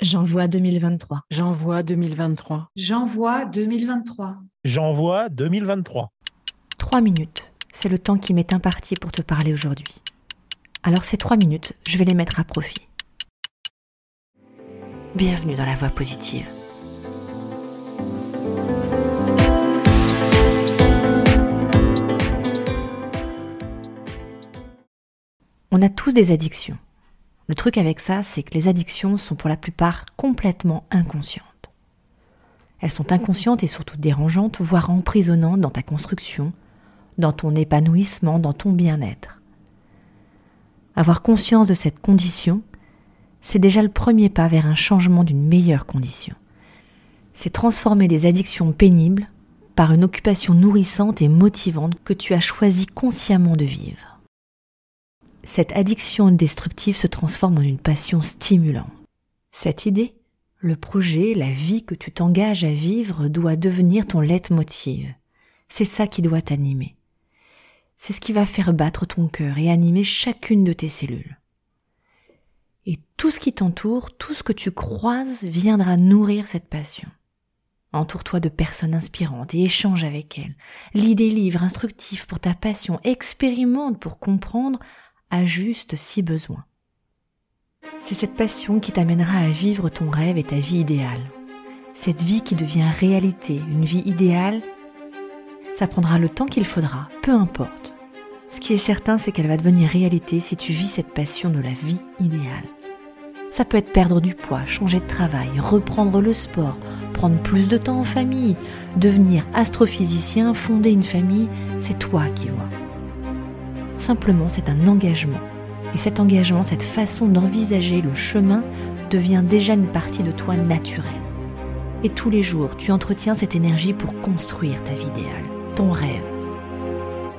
J'envoie 2023. J'envoie 2023. J'envoie 2023. J'envoie 2023. Trois minutes, c'est le temps qui m'est imparti pour te parler aujourd'hui. Alors ces trois minutes, je vais les mettre à profit. Bienvenue dans la voie positive. On a tous des addictions. Le truc avec ça, c'est que les addictions sont pour la plupart complètement inconscientes. Elles sont inconscientes et surtout dérangeantes, voire emprisonnantes dans ta construction, dans ton épanouissement, dans ton bien-être. Avoir conscience de cette condition, c'est déjà le premier pas vers un changement d'une meilleure condition. C'est transformer des addictions pénibles par une occupation nourrissante et motivante que tu as choisi consciemment de vivre cette addiction destructive se transforme en une passion stimulante. Cette idée, le projet, la vie que tu t'engages à vivre doit devenir ton leitmotiv. C'est ça qui doit t'animer. C'est ce qui va faire battre ton cœur et animer chacune de tes cellules. Et tout ce qui t'entoure, tout ce que tu croises viendra nourrir cette passion. Entoure-toi de personnes inspirantes et échange avec elles. Lis des livres instructifs pour ta passion, expérimente pour comprendre ajuste si besoin. C'est cette passion qui t'amènera à vivre ton rêve et ta vie idéale. Cette vie qui devient réalité, une vie idéale, ça prendra le temps qu'il faudra, peu importe. Ce qui est certain, c'est qu'elle va devenir réalité si tu vis cette passion de la vie idéale. Ça peut être perdre du poids, changer de travail, reprendre le sport, prendre plus de temps en famille, devenir astrophysicien, fonder une famille, c'est toi qui vois. Simplement, c'est un engagement. Et cet engagement, cette façon d'envisager le chemin devient déjà une partie de toi naturelle. Et tous les jours, tu entretiens cette énergie pour construire ta vie idéale, ton rêve.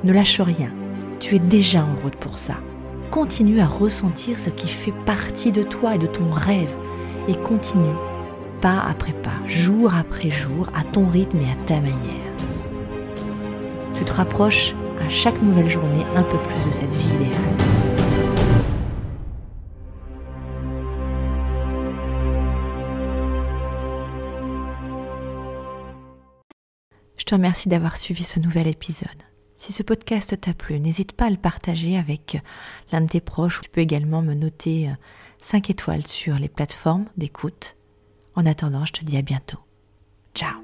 Ne lâche rien, tu es déjà en route pour ça. Continue à ressentir ce qui fait partie de toi et de ton rêve. Et continue, pas après pas, jour après jour, à ton rythme et à ta manière. Tu te rapproches à chaque nouvelle journée un peu plus de cette vie idéale. Je te remercie d'avoir suivi ce nouvel épisode. Si ce podcast t'a plu, n'hésite pas à le partager avec l'un de tes proches. Tu peux également me noter 5 étoiles sur les plateformes d'écoute. En attendant, je te dis à bientôt. Ciao